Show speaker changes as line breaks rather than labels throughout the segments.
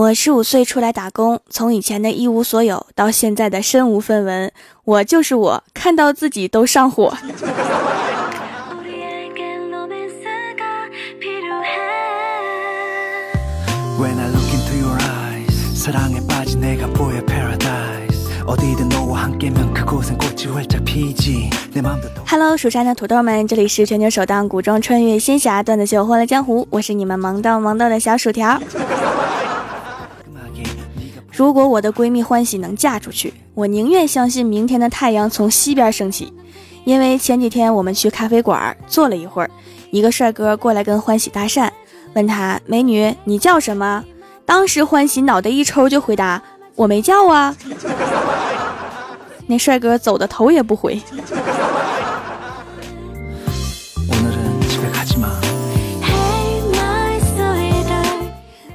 我十五岁出来打工，从以前的一无所有到现在的身无分文，我就是我，看到自己都上火。Hello，蜀山的土豆们，这里是全球首档古装穿越仙侠段子秀《欢乐江湖》，我是你们萌到萌到的小薯条。如果我的闺蜜欢喜能嫁出去，我宁愿相信明天的太阳从西边升起。因为前几天我们去咖啡馆坐了一会儿，一个帅哥过来跟欢喜搭讪，问他：“美女，你叫什么？”当时欢喜脑袋一抽就回答：“我没叫啊。”那帅哥走的头也不回。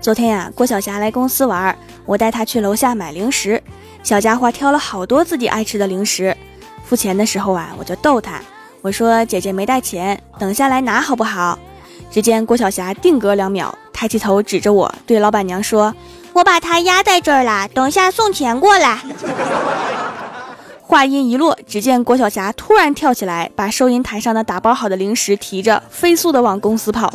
昨天呀，郭晓霞来公司玩。我带他去楼下买零食，小家伙挑了好多自己爱吃的零食。付钱的时候啊，我就逗他，我说：“姐姐没带钱，等下来拿好不好？”只见郭晓霞定格两秒，抬起头指着我，对老板娘说：“我把它压在这儿了，等下送钱过来。”话音一落，只见郭晓霞突然跳起来，把收银台上的打包好的零食提着，飞速的往公司跑。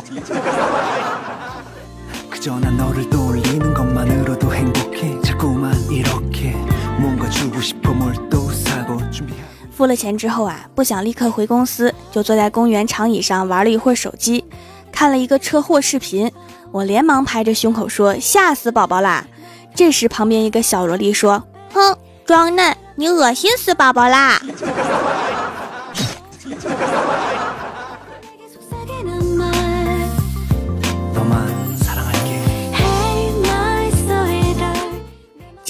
付了钱之后啊，不想立刻回公司，就坐在公园长椅上玩了一会儿手机，看了一个车祸视频。我连忙拍着胸口说：“吓死宝宝啦！”这时旁边一个小萝莉说：“哼，装嫩，你恶心死宝宝啦！”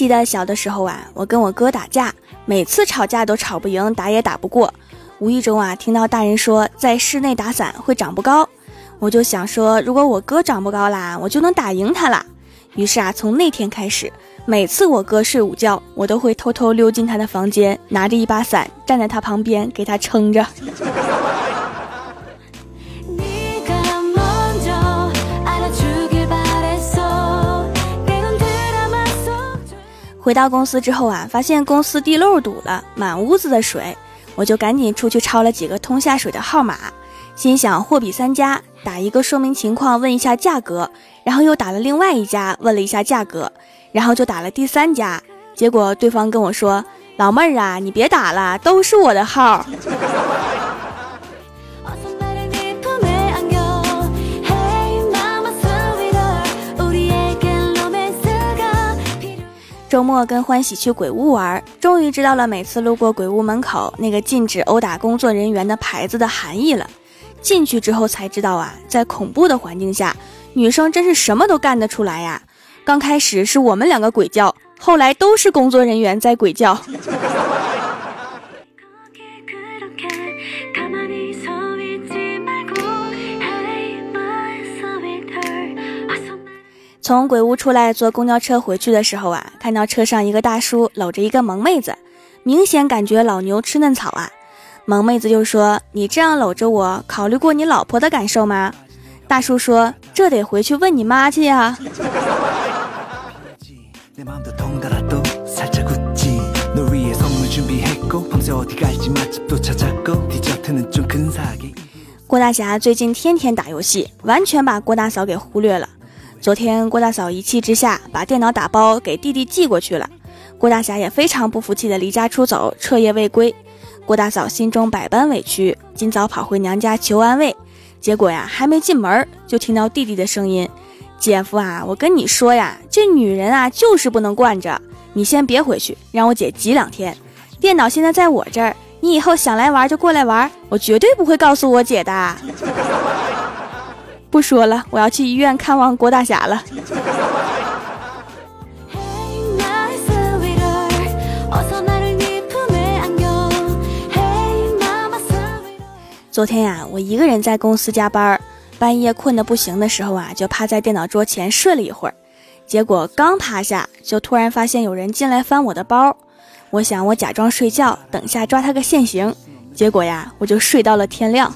记得小的时候啊，我跟我哥打架，每次吵架都吵不赢，打也打不过。无意中啊，听到大人说在室内打伞会长不高，我就想说，如果我哥长不高啦，我就能打赢他啦。于是啊，从那天开始，每次我哥睡午觉，我都会偷偷溜进他的房间，拿着一把伞，站在他旁边给他撑着。回到公司之后啊，发现公司地漏堵了，满屋子的水，我就赶紧出去抄了几个通下水的号码，心想货比三家，打一个说明情况，问一下价格，然后又打了另外一家，问了一下价格，然后就打了第三家，结果对方跟我说：“老妹儿啊，你别打了，都是我的号。”周末跟欢喜去鬼屋玩，终于知道了每次路过鬼屋门口那个禁止殴打工作人员的牌子的含义了。进去之后才知道啊，在恐怖的环境下，女生真是什么都干得出来呀。刚开始是我们两个鬼叫，后来都是工作人员在鬼叫。从鬼屋出来，坐公交车回去的时候啊，看到车上一个大叔搂着一个萌妹子，明显感觉老牛吃嫩草啊。萌妹子就说：“你这样搂着我，考虑过你老婆的感受吗？”大叔说：“这得回去问你妈去呀。”郭大侠最近天天打游戏，完全把郭大嫂给忽略了。昨天郭大嫂一气之下把电脑打包给弟弟寄过去了，郭大侠也非常不服气的离家出走，彻夜未归。郭大嫂心中百般委屈，今早跑回娘家求安慰，结果呀还没进门就听到弟弟的声音：“姐夫啊，我跟你说呀，这女人啊就是不能惯着，你先别回去，让我姐急两天。电脑现在在我这儿，你以后想来玩就过来玩，我绝对不会告诉我姐的。”不说了，我要去医院看望郭大侠了。昨天呀，我一个人在公司加班，半夜困得不行的时候啊，就趴在电脑桌前睡了一会儿。结果刚趴下，就突然发现有人进来翻我的包。我想我假装睡觉，等下抓他个现行。结果呀，我就睡到了天亮。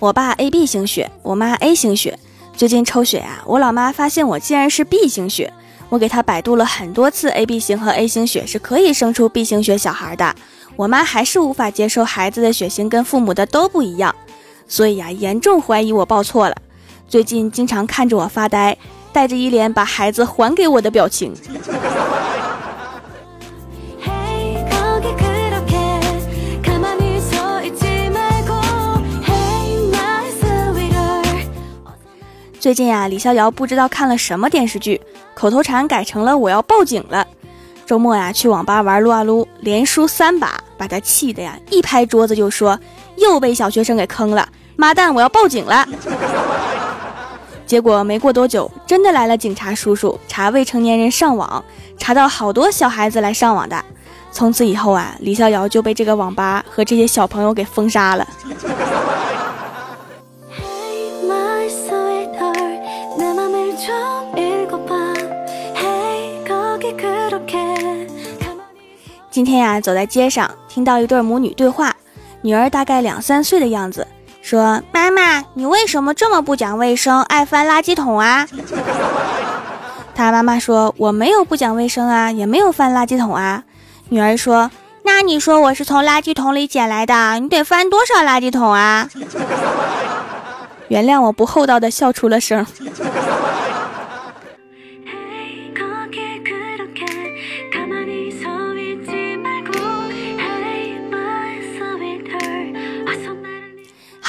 我爸 A B 型血，我妈 A 型血。最近抽血啊，我老妈发现我竟然是 B 型血。我给她百度了很多次，A B 型和 A 型血是可以生出 B 型血小孩的。我妈还是无法接受孩子的血型跟父母的都不一样，所以呀，严重怀疑我报错了。最近经常看着我发呆，带着一脸把孩子还给我的表情。最近呀，李逍遥不知道看了什么电视剧，口头禅改成了“我要报警了”。周末呀，去网吧玩撸啊撸，连输三把，把他气的呀，一拍桌子就说：“又被小学生给坑了，妈蛋，我要报警了！” 结果没过多久，真的来了警察叔叔查未成年人上网，查到好多小孩子来上网的。从此以后啊，李逍遥就被这个网吧和这些小朋友给封杀了。今天呀，走在街上，听到一对母女对话。女儿大概两三岁的样子，说：“妈妈，你为什么这么不讲卫生，爱翻垃圾桶啊？”他妈妈说：“我没有不讲卫生啊，也没有翻垃圾桶啊。”女儿说：“那你说我是从垃圾桶里捡来的，你得翻多少垃圾桶啊？”原谅我不厚道的笑出了声。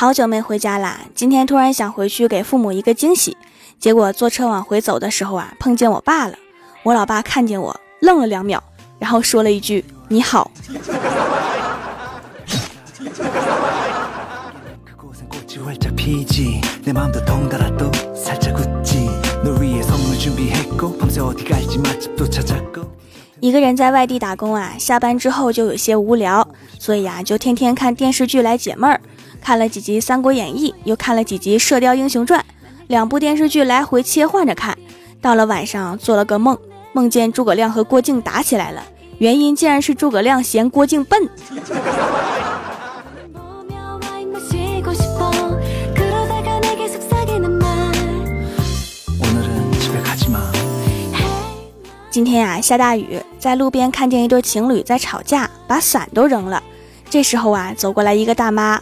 好久没回家啦，今天突然想回去给父母一个惊喜，结果坐车往回走的时候啊，碰见我爸了。我老爸看见我，愣了两秒，然后说了一句：“你好。”一个人在外地打工啊，下班之后就有些无聊，所以啊，就天天看电视剧来解闷儿。看了几集《三国演义》，又看了几集《射雕英雄传》，两部电视剧来回切换着看。到了晚上，做了个梦，梦见诸葛亮和郭靖打起来了，原因竟然是诸葛亮嫌郭靖笨。今天呀，下大雨，在路边看见一对情侣在吵架，把伞都扔了。这时候啊，走过来一个大妈。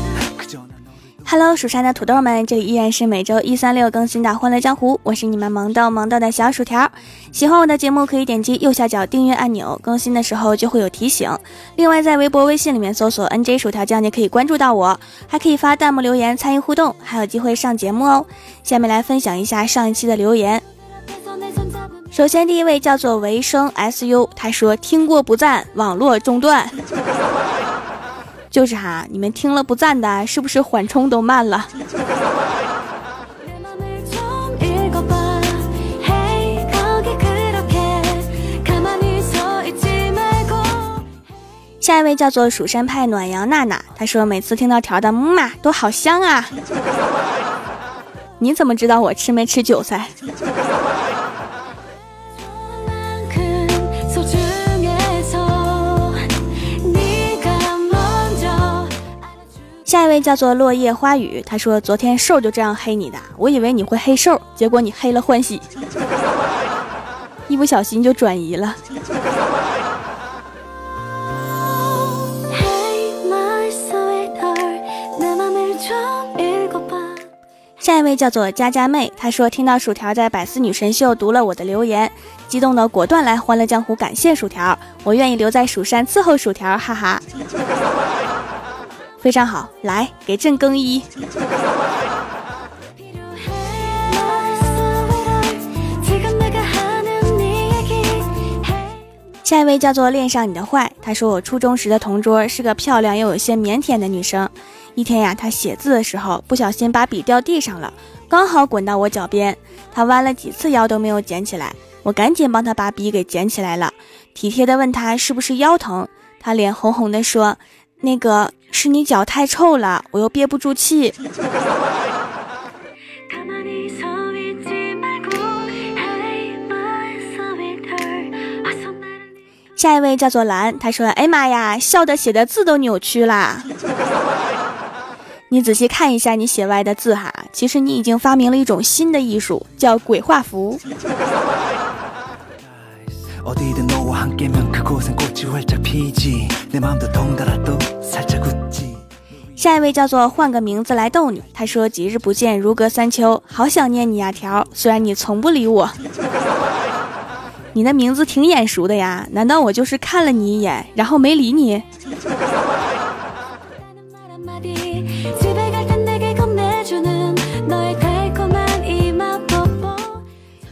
Hello，蜀山的土豆们，这里依然是每周一、三、六更新的《欢乐江湖》，我是你们萌豆萌豆的小薯条。喜欢我的节目，可以点击右下角订阅按钮，更新的时候就会有提醒。另外，在微博、微信里面搜索 “nj 薯条酱”，就可以关注到我，还可以发弹幕留言参与互动，还有机会上节目哦。下面来分享一下上一期的留言。首先，第一位叫做维生 SU，他说听过不赞，网络中断。就是哈，你们听了不赞的，是不是缓冲都慢了？下一位叫做蜀山派暖阳娜娜，她说每次听到条的木马都好香啊。你怎么知道我吃没吃韭菜？下一位叫做落叶花雨，他说：“昨天瘦就这样黑你的，我以为你会黑瘦，结果你黑了欢喜，一不小心就转移了。”下一位叫做佳佳妹，她说听到薯条在百思女神秀读了我的留言，激动的果断来欢乐江湖感谢薯条，我愿意留在蜀山伺候薯条，哈哈。非常好，来给朕更衣。下一位叫做恋上你的坏，他说我初中时的同桌是个漂亮又有些腼腆的女生，一天呀，他写字的时候不小心把笔掉地上了，刚好滚到我脚边。他弯了几次腰都没有捡起来，我赶紧帮他把笔给捡起来了，体贴的问他是不是腰疼。他脸红红的说：“那个是你脚太臭了，我又憋不住气。”下一位叫做蓝，他说：“哎妈呀，笑的写的字都扭曲啦！你仔细看一下你写歪的字哈，其实你已经发明了一种新的艺术，叫鬼画符。”下一位叫做换个名字来逗你，他说：“几日不见，如隔三秋，好想念你呀条，虽然你从不理我。”你的名字挺眼熟的呀，难道我就是看了你一眼，然后没理你？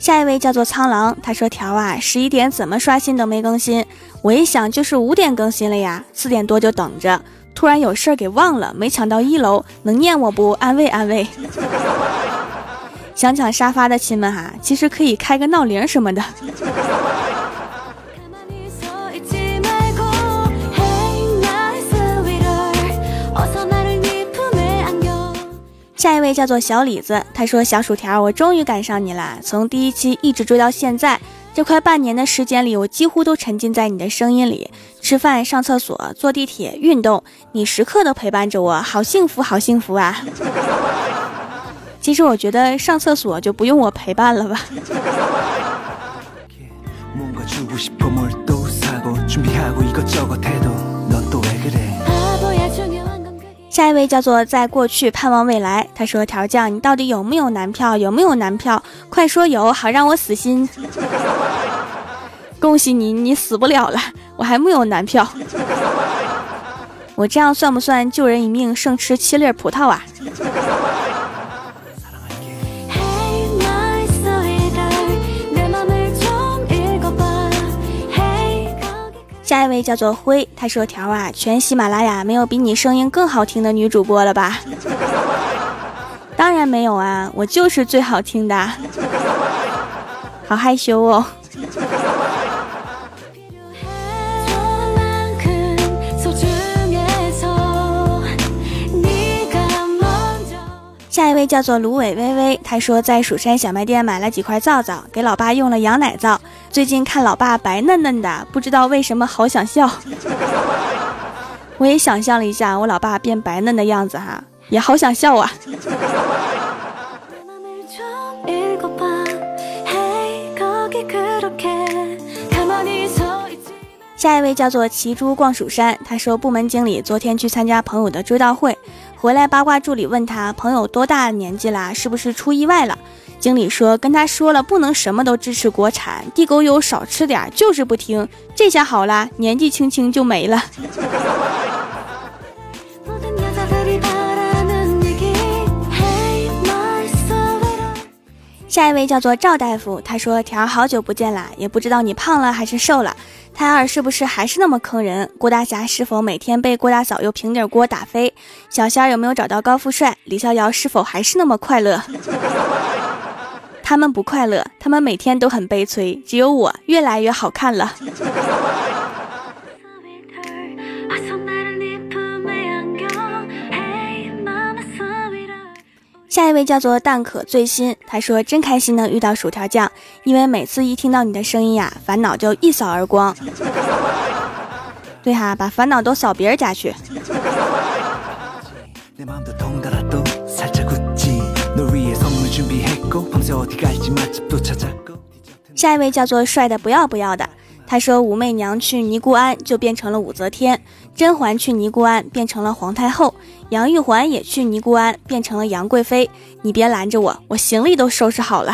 下一位叫做苍狼，他说条啊，十一点怎么刷新都没更新，我一想就是五点更新了呀，四点多就等着，突然有事儿给忘了，没抢到一楼，能念我不？安慰安慰。想抢沙发的亲们哈，其实可以开个闹铃什么的。下一位叫做小李子，他说：“小薯条，我终于赶上你了，从第一期一直追到现在，这快半年的时间里，我几乎都沉浸在你的声音里，吃饭、上厕所、坐地铁、运动，你时刻都陪伴着我，好幸福，好幸福啊！”其实我觉得上厕所就不用我陪伴了吧。下一位叫做在过去盼望未来，他说：“调酱，你到底有没有男票？有没有男票？快说有，好让我死心。”恭喜你，你死不了了，我还没有男票。我这样算不算救人一命胜吃七粒葡萄啊？下一位叫做灰，他说：“条啊，全喜马拉雅没有比你声音更好听的女主播了吧？” 当然没有啊，我就是最好听的，好害羞哦。位叫做芦苇微微，他说在蜀山小卖店买了几块皂皂，给老爸用了羊奶皂。最近看老爸白嫩嫩的，不知道为什么好想笑。我也想象了一下我老爸变白嫩的样子哈，也好想笑啊。下一位叫做骑猪逛蜀山，他说部门经理昨天去参加朋友的追悼会，回来八卦助理问他朋友多大年纪啦，是不是出意外了？经理说跟他说了不能什么都支持国产，地沟油少吃点，就是不听。这下好啦，年纪轻轻就没了。下一位叫做赵大夫，他说：“条好久不见啦，也不知道你胖了还是瘦了。胎儿是不是还是那么坑人？郭大侠是否每天被郭大嫂用平底锅打飞？小仙儿有没有找到高富帅？李逍遥是否还是那么快乐？他们不快乐，他们每天都很悲催，只有我越来越好看了。”下一位叫做蛋可最新，他说真开心能遇到薯条酱，因为每次一听到你的声音呀，烦恼就一扫而光。对哈，把烦恼都扫别人家去。下一位叫做帅的不要不要的。他说：“武媚娘去尼姑庵就变成了武则天，甄嬛去尼姑庵变成了皇太后，杨玉环也去尼姑庵变成了杨贵妃。你别拦着我，我行李都收拾好了，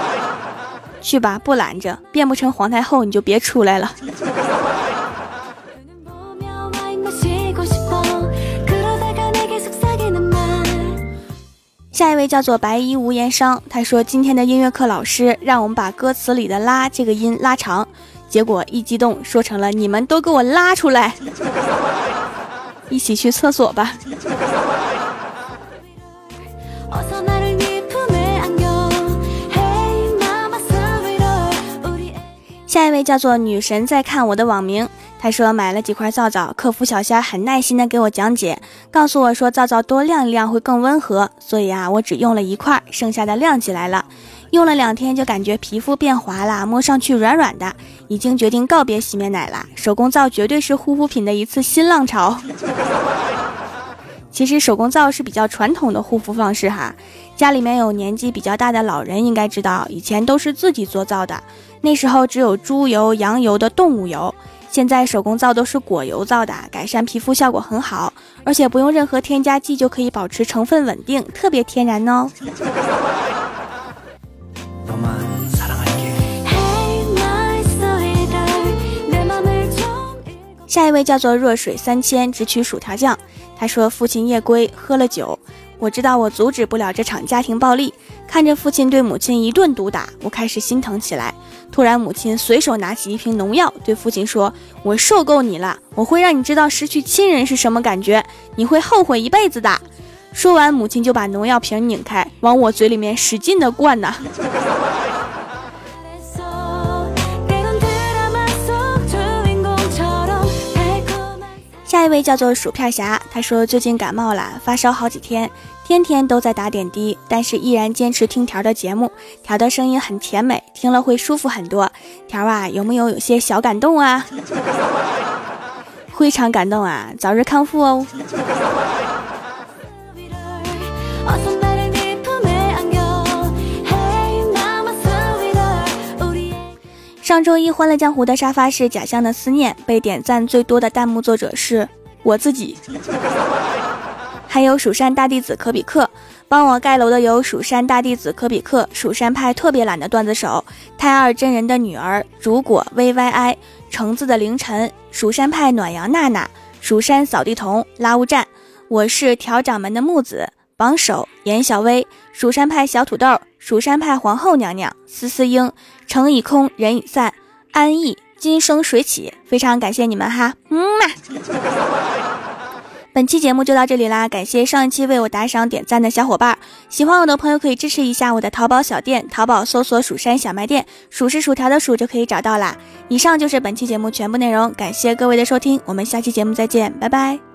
去吧，不拦着。变不成皇太后，你就别出来了。”下一位叫做白衣无言伤，他说：“今天的音乐课老师让我们把歌词里的‘拉’这个音拉长。”结果一激动说成了你们都给我拉出来。一起去厕所吧。下一位叫做女神在看我的网名她说买了几块皂皂客服小仙很耐心的给我讲解告诉我说皂皂多晾一晾会更温和所以啊我只用了一块剩下的晾起来了。用了两天就感觉皮肤变滑了，摸上去软软的，已经决定告别洗面奶了，手工皂绝对是护肤品的一次新浪潮。其实手工皂是比较传统的护肤方式哈，家里面有年纪比较大的老人应该知道，以前都是自己做皂的。那时候只有猪油、羊油的动物油，现在手工皂都是果油皂的，改善皮肤效果很好，而且不用任何添加剂就可以保持成分稳定，特别天然哦。下一位叫做弱水三千，只取薯条酱。他说父亲夜归喝了酒。我知道我阻止不了这场家庭暴力，看着父亲对母亲一顿毒打，我开始心疼起来。突然，母亲随手拿起一瓶农药，对父亲说：“我受够你了，我会让你知道失去亲人是什么感觉，你会后悔一辈子的。”说完，母亲就把农药瓶拧开，往我嘴里面使劲的灌呐。下一位叫做薯片侠，他说最近感冒了，发烧好几天，天天都在打点滴，但是依然坚持听条的节目，条的声音很甜美，听了会舒服很多。条啊，有没有有些小感动啊？非常感动啊，早日康复哦。上周一《欢乐江湖》的沙发是假象的思念，被点赞最多的弹幕作者是我自己。还有蜀山大弟子可比克，帮我盖楼的有蜀山大弟子可比克、蜀山派特别懒的段子手、太二真人的女儿、如果 V Y I、橙子的凌晨、蜀山派暖阳娜娜、蜀山扫地童、拉乌战，我是调掌门的木子。榜首：严小薇，蜀山派小土豆，蜀山派皇后娘娘，思思英，城已空，人已散，安逸，今生水起。非常感谢你们哈，嗯嘛。本期节目就到这里啦，感谢上一期为我打赏点赞的小伙伴，喜欢我的朋友可以支持一下我的淘宝小店，淘宝搜索“蜀山小卖店”，数是薯条的数就可以找到啦。以上就是本期节目全部内容，感谢各位的收听，我们下期节目再见，拜拜。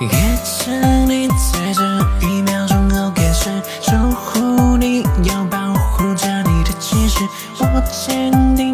也是你在这一秒钟后开始守护你，要保护着你的气势。我坚定，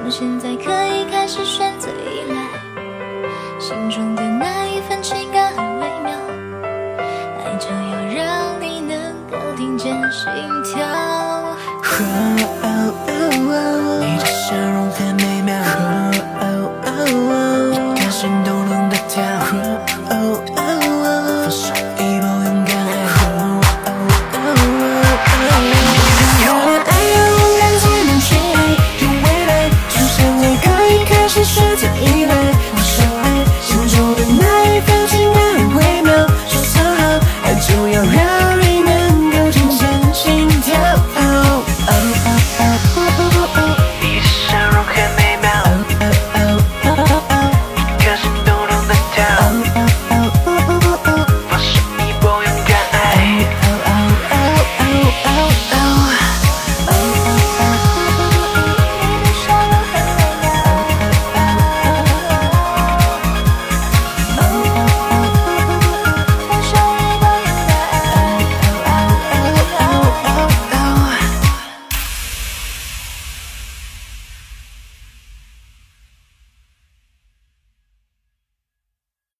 从现在可以开始选择依赖心中的那一份情感很微妙爱就要让你能够听见心跳 wo
你的笑容